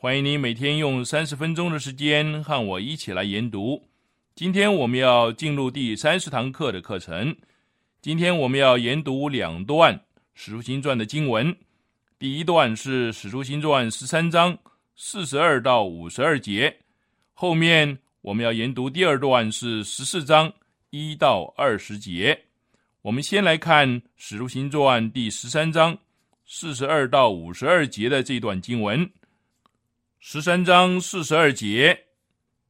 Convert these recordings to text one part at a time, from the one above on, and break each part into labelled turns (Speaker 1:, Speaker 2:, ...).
Speaker 1: 欢迎你每天用三十分钟的时间和我一起来研读。今天我们要进入第三十堂课的课程。今天我们要研读两段《使徒行传》的经文。第一段是《使徒行传》十三章四十二到五十二节，后面我们要研读第二段是十四章一到二十节。我们先来看《使徒行传》第十三章。四十二到五十二节的这段经文，十三章四十二节，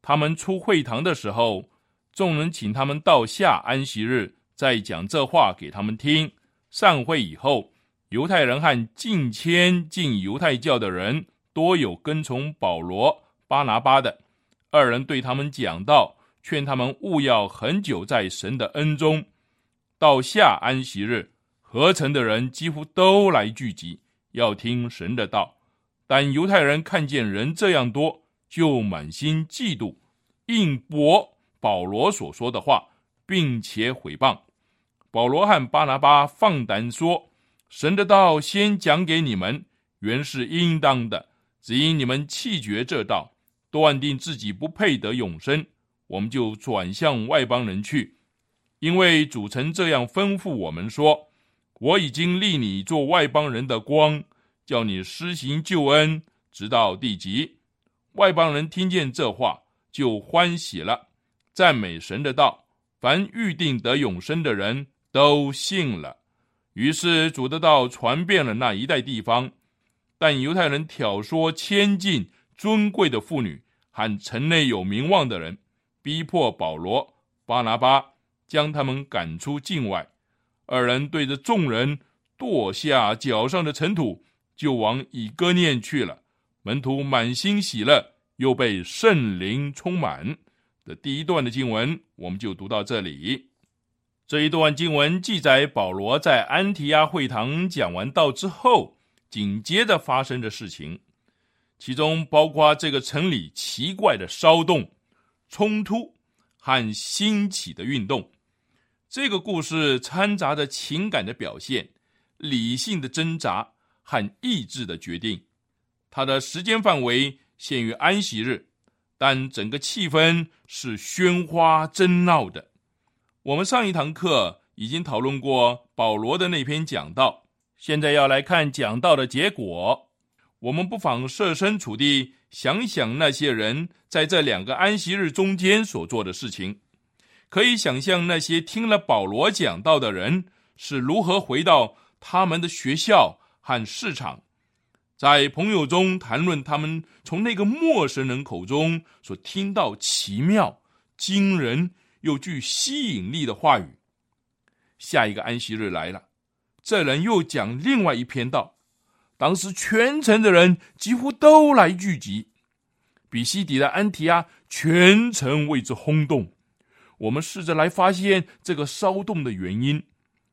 Speaker 1: 他们出会堂的时候，众人请他们到下安息日再讲这话给他们听。散会以后，犹太人和近迁进犹太教的人多有跟从保罗、巴拿巴的，二人对他们讲道，劝他们勿要很久在神的恩中。到下安息日。合成的人几乎都来聚集，要听神的道。但犹太人看见人这样多，就满心嫉妒，应驳保罗所说的话，并且毁谤保罗和巴拿巴，放胆说：“神的道先讲给你们，原是应当的。只因你们弃绝这道，断定自己不配得永生，我们就转向外邦人去。因为主曾这样吩咐我们说。”我已经立你做外邦人的光，叫你施行救恩，直到地极。外邦人听见这话，就欢喜了，赞美神的道。凡预定得永生的人都信了。于是主的道传遍了那一带地方。但犹太人挑唆千进尊贵的妇女和城内有名望的人，逼迫保罗、巴拿巴，将他们赶出境外。二人对着众人跺下脚上的尘土，就往以哥念去了。门徒满心喜乐，又被圣灵充满。的第一段的经文，我们就读到这里。这一段经文记载保罗在安提亚会堂讲完道之后，紧接着发生的事情，其中包括这个城里奇怪的骚动、冲突和兴起的运动。这个故事掺杂着情感的表现、理性的挣扎和意志的决定。它的时间范围限于安息日，但整个气氛是喧哗争闹的。我们上一堂课已经讨论过保罗的那篇讲道，现在要来看讲道的结果。我们不妨设身处地想想那些人在这两个安息日中间所做的事情。可以想象那些听了保罗讲道的人是如何回到他们的学校和市场，在朋友中谈论他们从那个陌生人口中所听到奇妙、惊人又具吸引力的话语。下一个安息日来了，这人又讲另外一篇道，当时全城的人几乎都来聚集，比西底的安提阿全城为之轰动。我们试着来发现这个骚动的原因，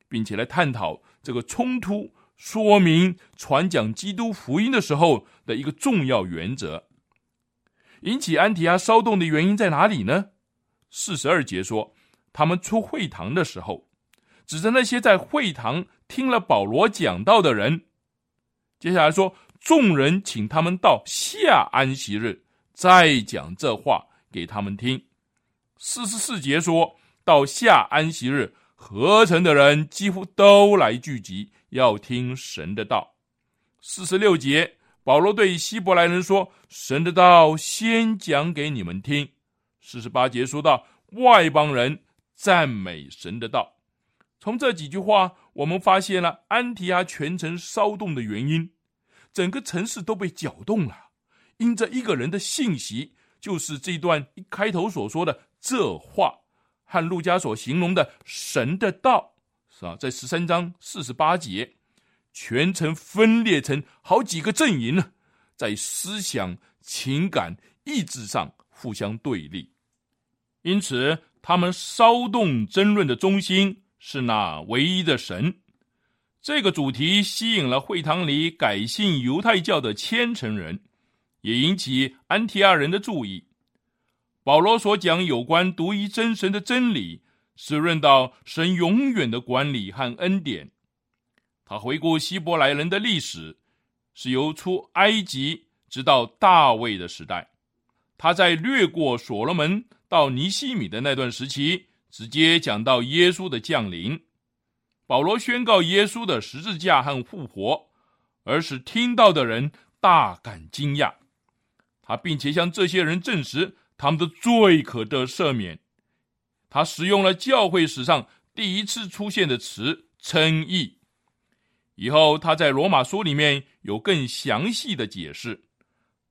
Speaker 1: 并且来探讨这个冲突，说明传讲基督福音的时候的一个重要原则。引起安提阿骚动的原因在哪里呢？四十二节说，他们出会堂的时候，指着那些在会堂听了保罗讲道的人。接下来说，众人请他们到下安息日再讲这话给他们听。四十四节说到下安息日，合成的人几乎都来聚集，要听神的道。四十六节，保罗对希伯来人说：“神的道先讲给你们听。”四十八节说到外邦人赞美神的道。从这几句话，我们发现了安提阿全城骚动的原因，整个城市都被搅动了。因着一个人的信息，就是这段一开头所说的这话，和路加所形容的神的道，是吧？在十三章四十八节，全城分裂成好几个阵营呢，在思想、情感、意志上互相对立，因此他们骚动争论的中心。是那唯一的神，这个主题吸引了会堂里改信犹太教的虔诚人，也引起安提亚人的注意。保罗所讲有关独一真神的真理，是论到神永远的管理和恩典。他回顾希伯来人的历史，是由出埃及直到大卫的时代。他在略过所罗门到尼西米的那段时期。直接讲到耶稣的降临，保罗宣告耶稣的十字架和复活，而使听到的人大感惊讶。他并且向这些人证实他们的罪可得赦免。他使用了教会史上第一次出现的词“称义”。以后他在罗马书里面有更详细的解释。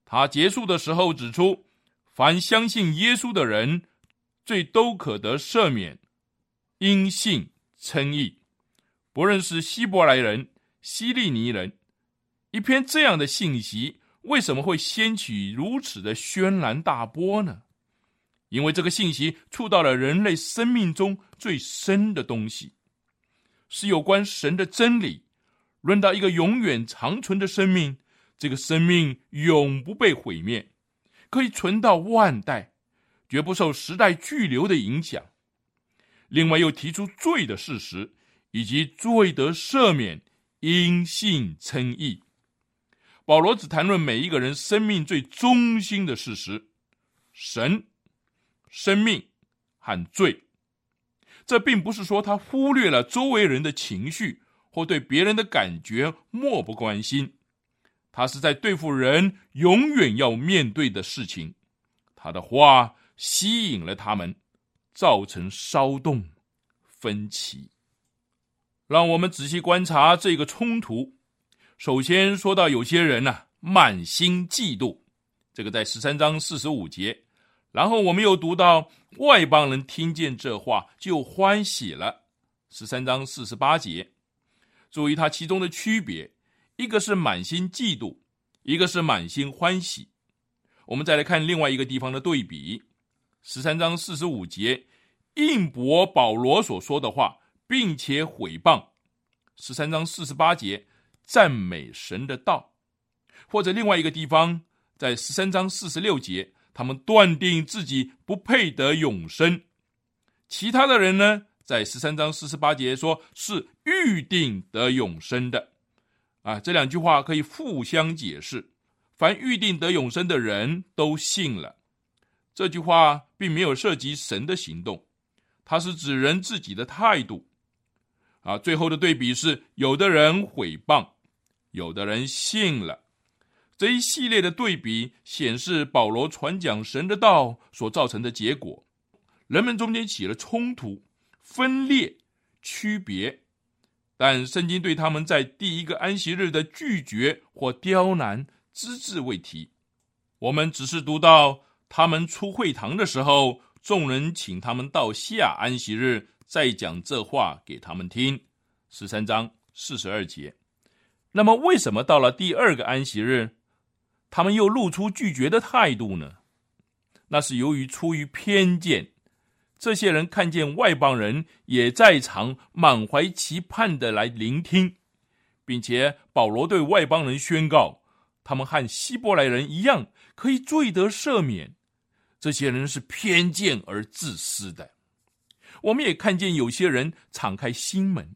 Speaker 1: 他结束的时候指出，凡相信耶稣的人。罪都可得赦免，因信称义。不论是希伯来人、希利尼人，一篇这样的信息，为什么会掀起如此的轩然大波呢？因为这个信息触到了人类生命中最深的东西，是有关神的真理。论到一个永远长存的生命，这个生命永不被毁灭，可以存到万代。绝不受时代巨流的影响。另外，又提出罪的事实，以及罪得赦免、因信称义。保罗只谈论每一个人生命最中心的事实：神、生命和罪。这并不是说他忽略了周围人的情绪或对别人的感觉漠不关心。他是在对付人永远要面对的事情。他的话。吸引了他们，造成骚动、分歧。让我们仔细观察这个冲突。首先说到有些人呢，满心嫉妒，这个在十三章四十五节。然后我们又读到外邦人听见这话就欢喜了，十三章四十八节。注意它其中的区别，一个是满心嫉妒，一个是满心欢喜。我们再来看另外一个地方的对比。十三章四十五节，应驳保罗所说的话，并且毁谤。十三章四十八节，赞美神的道。或者另外一个地方，在十三章四十六节，他们断定自己不配得永生。其他的人呢，在十三章四十八节说是预定得永生的。啊，这两句话可以互相解释。凡预定得永生的人都信了。这句话并没有涉及神的行动，它是指人自己的态度。啊，最后的对比是，有的人毁谤，有的人信了。这一系列的对比显示保罗传讲神的道所造成的结果，人们中间起了冲突、分裂、区别。但圣经对他们在第一个安息日的拒绝或刁难只字未提。我们只是读到。他们出会堂的时候，众人请他们到下安息日再讲这话给他们听。十三章四十二节。那么，为什么到了第二个安息日，他们又露出拒绝的态度呢？那是由于出于偏见，这些人看见外邦人也在场，满怀期盼的来聆听，并且保罗对外邦人宣告，他们和希伯来人一样。可以罪得赦免，这些人是偏见而自私的。我们也看见有些人敞开心门，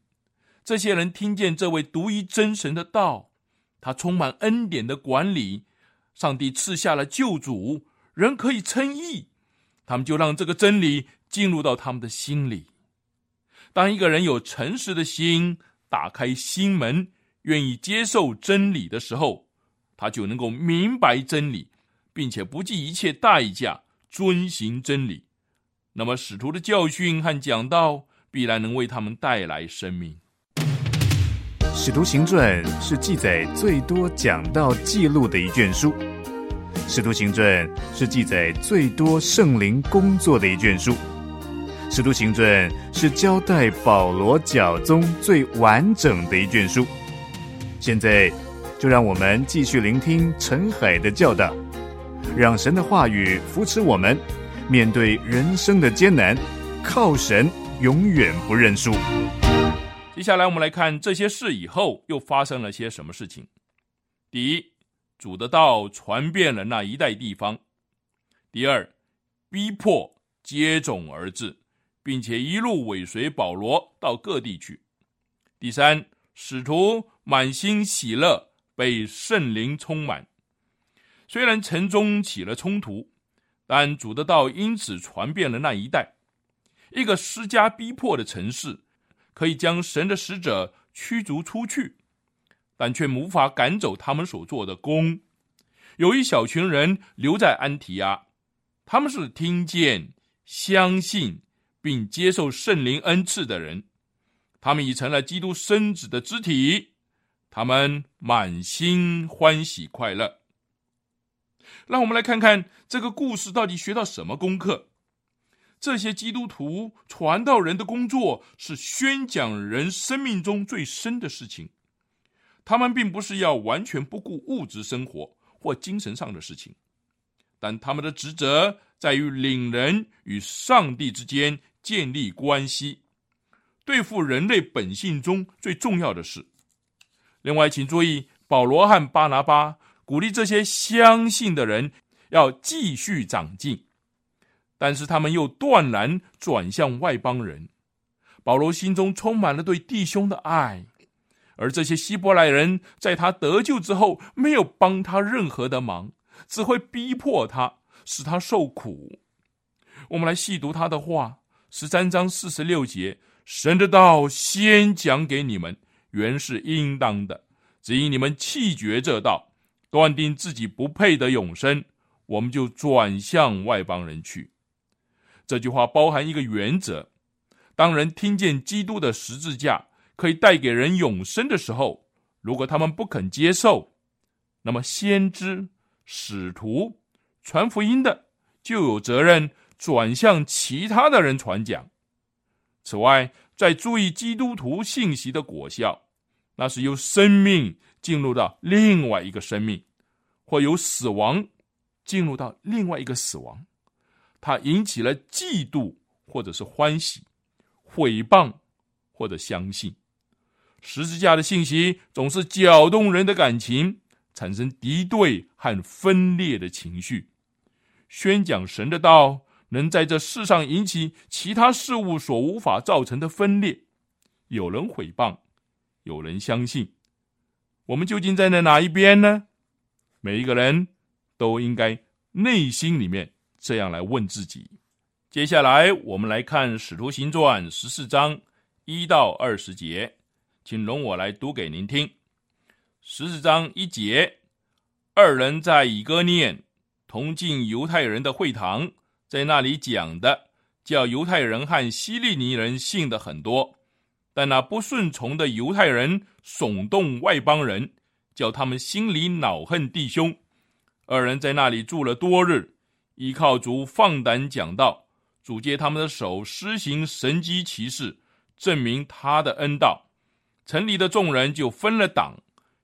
Speaker 1: 这些人听见这位独一真神的道，他充满恩典的管理，上帝赐下了救主，人可以称义，他们就让这个真理进入到他们的心里。当一个人有诚实的心，打开心门，愿意接受真理的时候，他就能够明白真理，并且不计一切代价遵行真理。那么，使徒的教训和讲道必然能为他们带来生命。
Speaker 2: 《使徒行传》是记载最多讲到记录的一卷书，《使徒行传》是记载最多圣灵工作的一卷书。《使徒行传》是交代保罗教宗最完整的一卷书。现在，就让我们继续聆听陈海的教导，让神的话语扶持我们，面对人生的艰难，靠神永远不认输。
Speaker 1: 接下来，我们来看这些事以后又发生了些什么事情。第一，主的道传遍了那一带地方；第二，逼迫接踵而至。并且一路尾随保罗到各地去。第三，使徒满心喜乐，被圣灵充满。虽然城中起了冲突，但主的道因此传遍了那一带。一个施加逼迫的城市，可以将神的使者驱逐出去，但却无法赶走他们所做的工。有一小群人留在安提亚，他们是听见、相信。并接受圣灵恩赐的人，他们已成了基督身子的肢体，他们满心欢喜快乐。让我们来看看这个故事到底学到什么功课。这些基督徒传道人的工作是宣讲人生命中最深的事情，他们并不是要完全不顾物质生活或精神上的事情，但他们的职责在于领人与上帝之间。建立关系，对付人类本性中最重要的事。另外，请注意，保罗和巴拿巴鼓励这些相信的人要继续长进，但是他们又断然转向外邦人。保罗心中充满了对弟兄的爱，而这些希伯来人在他得救之后，没有帮他任何的忙，只会逼迫他，使他受苦。我们来细读他的话。十三章四十六节，神的道先讲给你们，原是应当的。只因你们弃绝这道，断定自己不配得永生，我们就转向外邦人去。这句话包含一个原则：当人听见基督的十字架可以带给人永生的时候，如果他们不肯接受，那么先知、使徒、传福音的就有责任。转向其他的人传讲。此外，在注意基督徒信息的果效，那是由生命进入到另外一个生命，或由死亡进入到另外一个死亡。它引起了嫉妒，或者是欢喜；毁谤，或者相信。十字架的信息总是搅动人的感情，产生敌对和分裂的情绪。宣讲神的道。能在这世上引起其他事物所无法造成的分裂，有人毁谤，有人相信，我们究竟站在哪一边呢？每一个人都应该内心里面这样来问自己。接下来，我们来看《使徒行传》十四章一到二十节，请容我来读给您听。十四章一节，二人在以哥念同进犹太人的会堂。在那里讲的，叫犹太人和希利尼人信的很多，但那不顺从的犹太人耸动外邦人，叫他们心里恼恨弟兄。二人在那里住了多日，依靠主放胆讲道，主借他们的手施行神机骑士，证明他的恩道。城里的众人就分了党，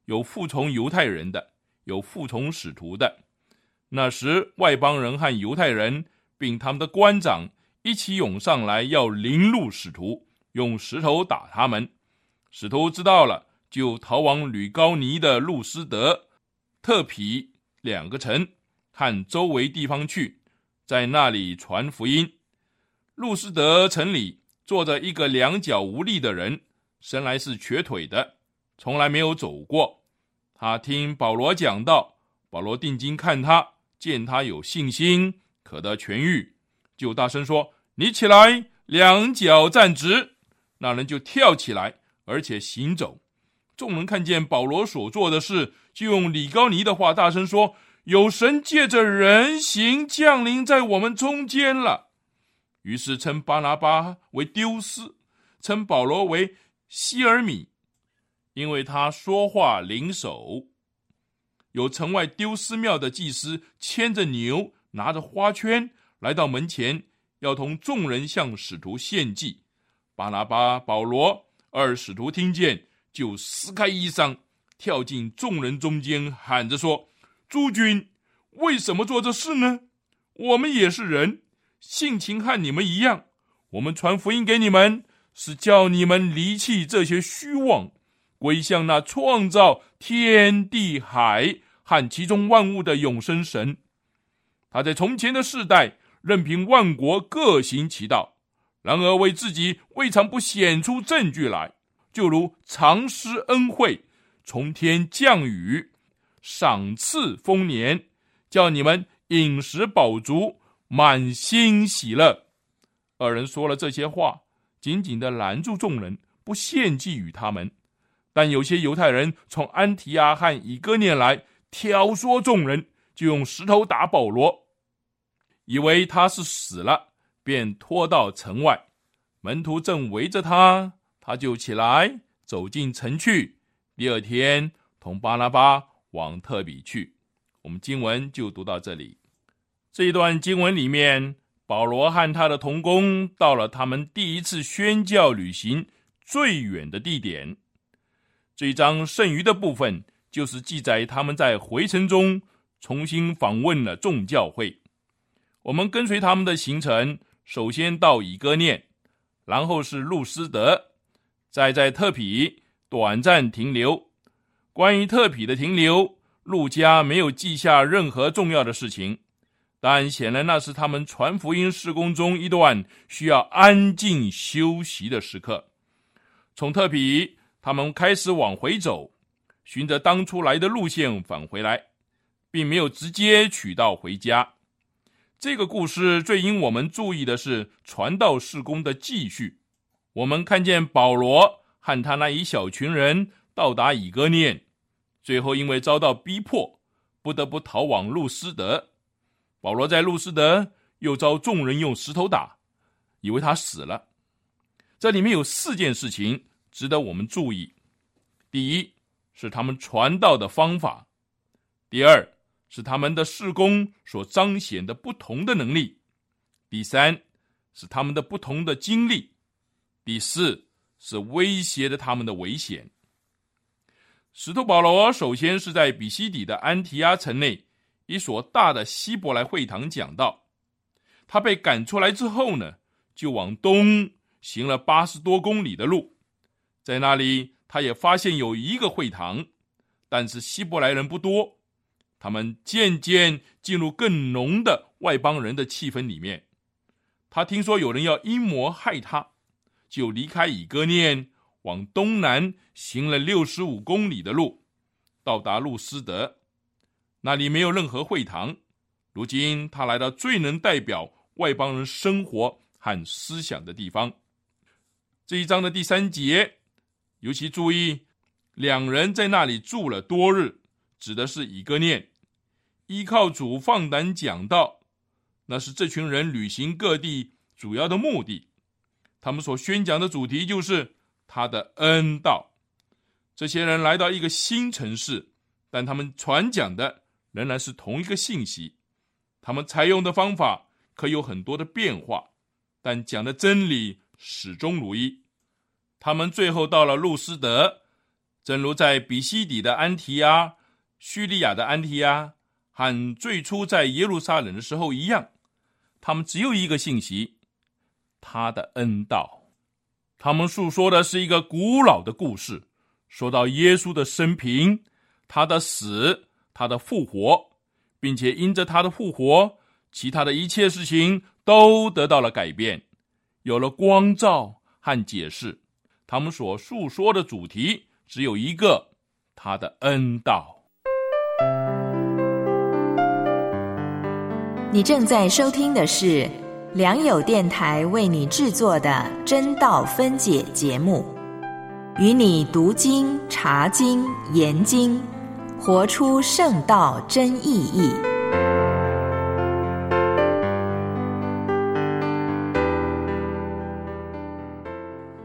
Speaker 1: 有服从犹太人的，有服从使徒的。那时外邦人和犹太人。并他们的官长一起涌上来，要凌辱使徒，用石头打他们。使徒知道了，就逃往吕高尼的路斯德、特皮两个城，和周围地方去，在那里传福音。路斯德城里坐着一个两脚无力的人，生来是瘸腿的，从来没有走过。他听保罗讲道，保罗定睛看他，见他有信心，可得痊愈，就大声说：“你起来，两脚站直。”那人就跳起来，而且行走。众人看见保罗所做的事，就用李高尼的话大声说：“有神借着人形降临在我们中间了。”于是称巴拿巴为丢失，称保罗为希尔米。因为他说话灵手，有城外丢失庙的祭司牵着牛，拿着花圈来到门前，要同众人向使徒献祭。巴拿巴、保罗二使徒听见，就撕开衣裳，跳进众人中间，喊着说：“诸君，为什么做这事呢？我们也是人，性情和你们一样。我们传福音给你们，是叫你们离弃这些虚妄。”归向那创造天地海和其中万物的永生神，他在从前的世代任凭万国各行其道，然而为自己未尝不显出证据来，就如常施恩惠，从天降雨，赏赐丰年，叫你们饮食饱足，满心喜乐。二人说了这些话，紧紧的拦住众人，不献祭与他们。但有些犹太人从安提阿和以哥念来挑唆众人，就用石头打保罗，以为他是死了，便拖到城外。门徒正围着他，他就起来走进城去。第二天，同巴拉巴往特比去。我们经文就读到这里。这一段经文里面，保罗和他的同工到了他们第一次宣教旅行最远的地点。这一章剩余的部分，就是记载他们在回程中重新访问了众教会。我们跟随他们的行程，首先到以哥念，然后是路斯德，再在特匹短暂停留。关于特匹的停留，陆家没有记下任何重要的事情，但显然那是他们传福音施工中一段需要安静休息的时刻。从特匹。他们开始往回走，循着当初来的路线返回来，并没有直接取道回家。这个故事最引我们注意的是传道事工的继续。我们看见保罗和他那一小群人到达以哥念，最后因为遭到逼迫，不得不逃往路斯德。保罗在路斯德又遭众人用石头打，以为他死了。这里面有四件事情。值得我们注意：第一是他们传道的方法；第二是他们的事工所彰显的不同的能力；第三是他们的不同的经历；第四是威胁着他们的危险。使徒保罗首先是在比西底的安提阿城内一所大的希伯来会堂讲道。他被赶出来之后呢，就往东行了八十多公里的路。在那里，他也发现有一个会堂，但是希伯来人不多。他们渐渐进入更浓的外邦人的气氛里面。他听说有人要阴谋害他，就离开以哥念，往东南行了六十五公里的路，到达路斯德。那里没有任何会堂。如今他来到最能代表外邦人生活和思想的地方。这一章的第三节。尤其注意，两人在那里住了多日，指的是以哥念，依靠主放胆讲道，那是这群人旅行各地主要的目的。他们所宣讲的主题就是他的恩道。这些人来到一个新城市，但他们传讲的仍然是同一个信息。他们采用的方法可有很多的变化，但讲的真理始终如一。他们最后到了路斯德，正如在比西底的安提阿、叙利亚的安提阿和最初在耶路撒冷的时候一样，他们只有一个信息：他的恩道。他们诉说的是一个古老的故事，说到耶稣的生平、他的死、他的复活，并且因着他的复活，其他的一切事情都得到了改变，有了光照和解释。他们所述说的主题只有一个：他的恩道。
Speaker 3: 你正在收听的是良友电台为你制作的真道分解节目，与你读经、查经、研经，活出圣道真意义。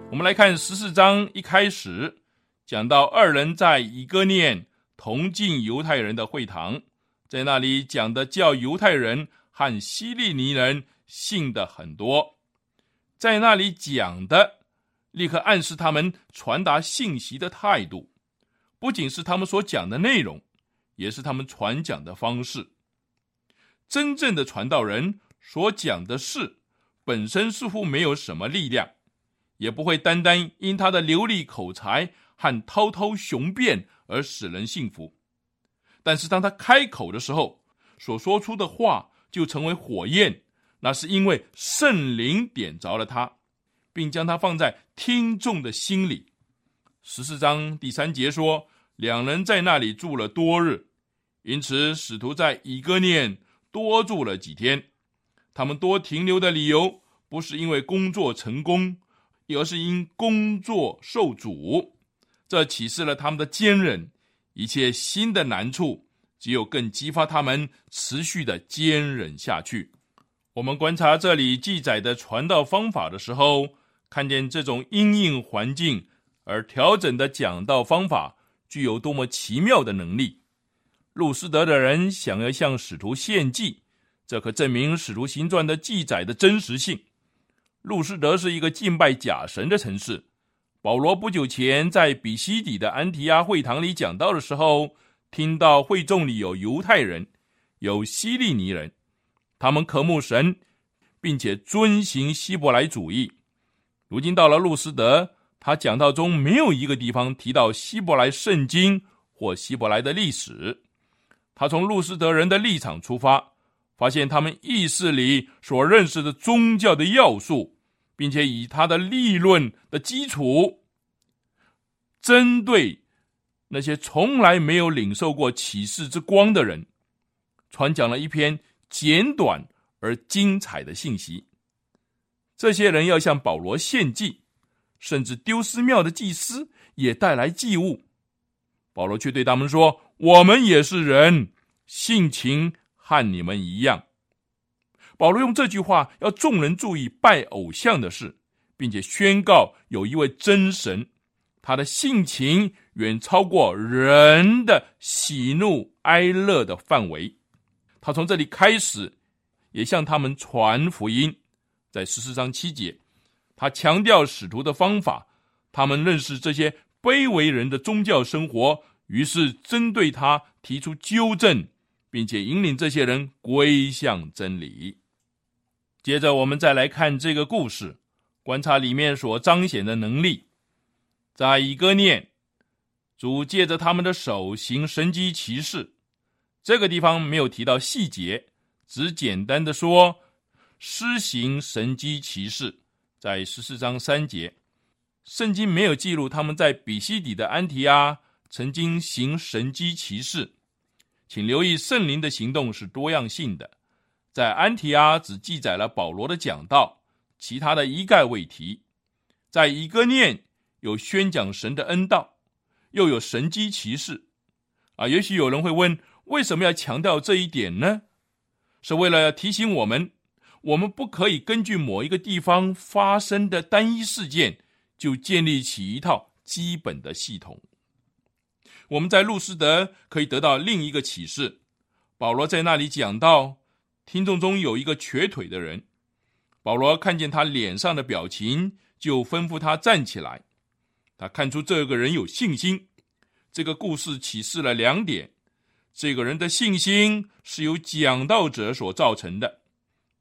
Speaker 1: 我们来看十四章一开始讲到二人在以哥念同进犹太人的会堂，在那里讲的叫犹太人。和希利尼人信的很多，在那里讲的，立刻暗示他们传达信息的态度，不仅是他们所讲的内容，也是他们传讲的方式。真正的传道人所讲的事，本身似乎没有什么力量，也不会单单因他的流利口才和滔滔雄辩而使人信服。但是当他开口的时候，所说出的话。就成为火焰，那是因为圣灵点着了他，并将他放在听众的心里。十四章第三节说，两人在那里住了多日，因此使徒在以哥念多住了几天。他们多停留的理由，不是因为工作成功，而是因工作受阻。这启示了他们的坚韧，一切新的难处。只有更激发他们持续的坚忍下去。我们观察这里记载的传道方法的时候，看见这种因应环境而调整的讲道方法具有多么奇妙的能力。路斯德的人想要向使徒献祭，这可证明使徒行传的记载的真实性。路斯德是一个敬拜假神的城市。保罗不久前在比西底的安提阿会堂里讲道的时候。听到会众里有犹太人，有希利尼人，他们渴慕神，并且遵行希伯来主义。如今到了路斯德，他讲道中没有一个地方提到希伯来圣经或希伯来的历史。他从路斯德人的立场出发，发现他们意识里所认识的宗教的要素，并且以他的立论的基础，针对。那些从来没有领受过启示之光的人，传讲了一篇简短而精彩的信息。这些人要向保罗献祭，甚至丢失庙的祭司也带来祭物。保罗却对他们说：“我们也是人，性情和你们一样。”保罗用这句话要众人注意拜偶像的事，并且宣告有一位真神，他的性情。远超过人的喜怒哀乐的范围。他从这里开始，也向他们传福音。在十四章七节，他强调使徒的方法。他们认识这些卑微人的宗教生活，于是针对他提出纠正，并且引领这些人归向真理。接着，我们再来看这个故事，观察里面所彰显的能力，在一个念。主借着他们的手行神机骑士，这个地方没有提到细节，只简单的说施行神机骑士，在十四章三节，圣经没有记录他们在比西底的安提阿曾经行神机骑士，请留意圣灵的行动是多样性的，在安提阿只记载了保罗的讲道，其他的一概未提，在以哥念有宣讲神的恩道。又有神机骑士，啊，也许有人会问，为什么要强调这一点呢？是为了提醒我们，我们不可以根据某一个地方发生的单一事件，就建立起一套基本的系统。我们在路斯德可以得到另一个启示，保罗在那里讲到，听众中有一个瘸腿的人，保罗看见他脸上的表情，就吩咐他站起来。他看出这个人有信心。这个故事启示了两点：这个人的信心是由讲道者所造成的。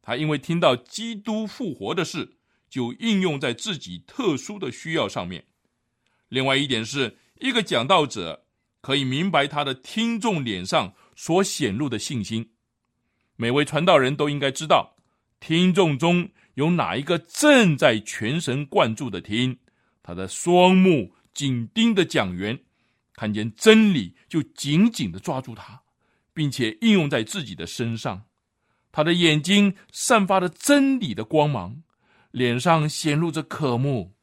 Speaker 1: 他因为听到基督复活的事，就应用在自己特殊的需要上面。另外一点是，一个讲道者可以明白他的听众脸上所显露的信心。每位传道人都应该知道，听众中有哪一个正在全神贯注的听，他的双目紧盯的讲员，看见真理就紧紧的抓住它，并且应用在自己的身上。他的眼睛散发着真理的光芒，脸上显露着渴慕。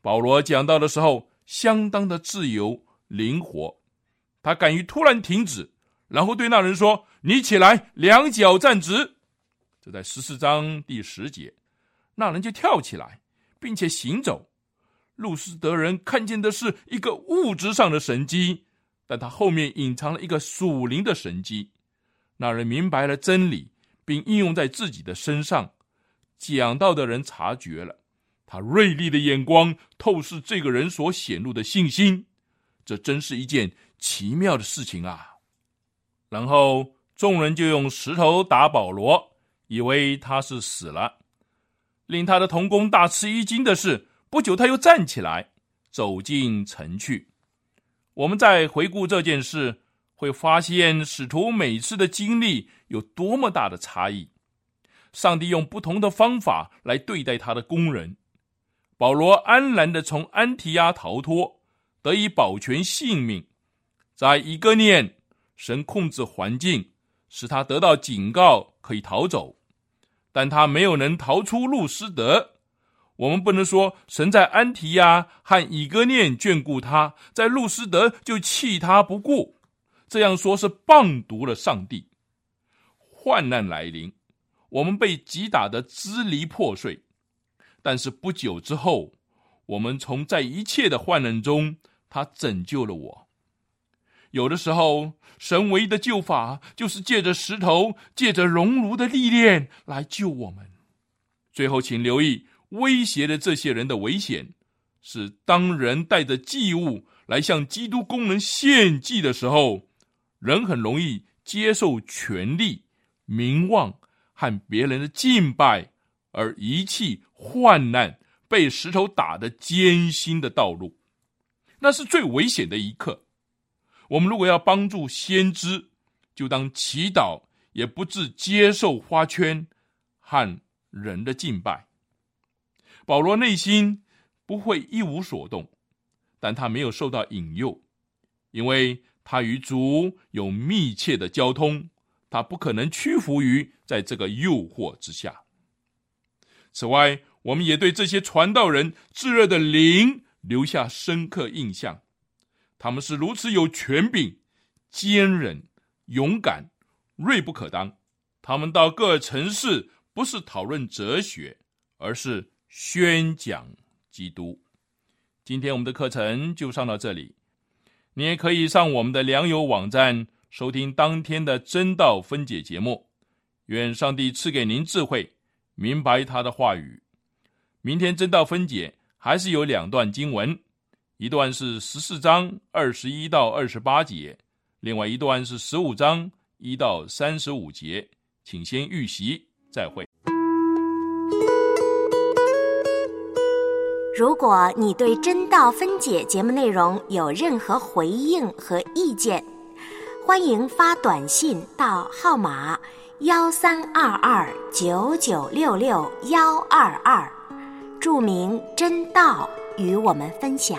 Speaker 1: 保罗讲到的时候，相当的自由灵活，他敢于突然停止。然后对那人说：“你起来，两脚站直。”这在十四章第十节，那人就跳起来，并且行走。路斯德人看见的是一个物质上的神机，但他后面隐藏了一个属灵的神机。那人明白了真理，并应用在自己的身上。讲道的人察觉了，他锐利的眼光透视这个人所显露的信心。这真是一件奇妙的事情啊！然后众人就用石头打保罗，以为他是死了。令他的同工大吃一惊的是，不久他又站起来，走进城去。我们再回顾这件事，会发现使徒每次的经历有多么大的差异。上帝用不同的方法来对待他的工人。保罗安然的从安提亚逃脱，得以保全性命，在一个念。神控制环境，使他得到警告，可以逃走，但他没有能逃出路斯德。我们不能说神在安提亚和以哥念眷顾他，在路斯德就弃他不顾。这样说是谤读了上帝。患难来临，我们被击打的支离破碎，但是不久之后，我们从在一切的患难中，他拯救了我。有的时候，神唯一的救法就是借着石头，借着熔炉的历练来救我们。最后，请留意威胁的这些人的危险，是当人带着祭物来向基督工人献祭的时候，人很容易接受权力、名望和别人的敬拜，而遗弃患难、被石头打的艰辛的道路，那是最危险的一刻。我们如果要帮助先知，就当祈祷，也不致接受花圈和人的敬拜。保罗内心不会一无所动，但他没有受到引诱，因为他与主有密切的交通，他不可能屈服于在这个诱惑之下。此外，我们也对这些传道人炙热的灵留下深刻印象。他们是如此有权柄、坚韧、勇敢、锐不可当。他们到各城市，不是讨论哲学，而是宣讲基督。今天我们的课程就上到这里，你也可以上我们的良友网站收听当天的真道分解节目。愿上帝赐给您智慧，明白他的话语。明天真道分解还是有两段经文。一段是十四章二十一到二十八节，另外一段是十五章一到三十五节，请先预习，再会。
Speaker 4: 如果你对真道分解节目内容有任何回应和意见，欢迎发短信到号码幺三二二九九六六幺二二，注明真道。与我们分享。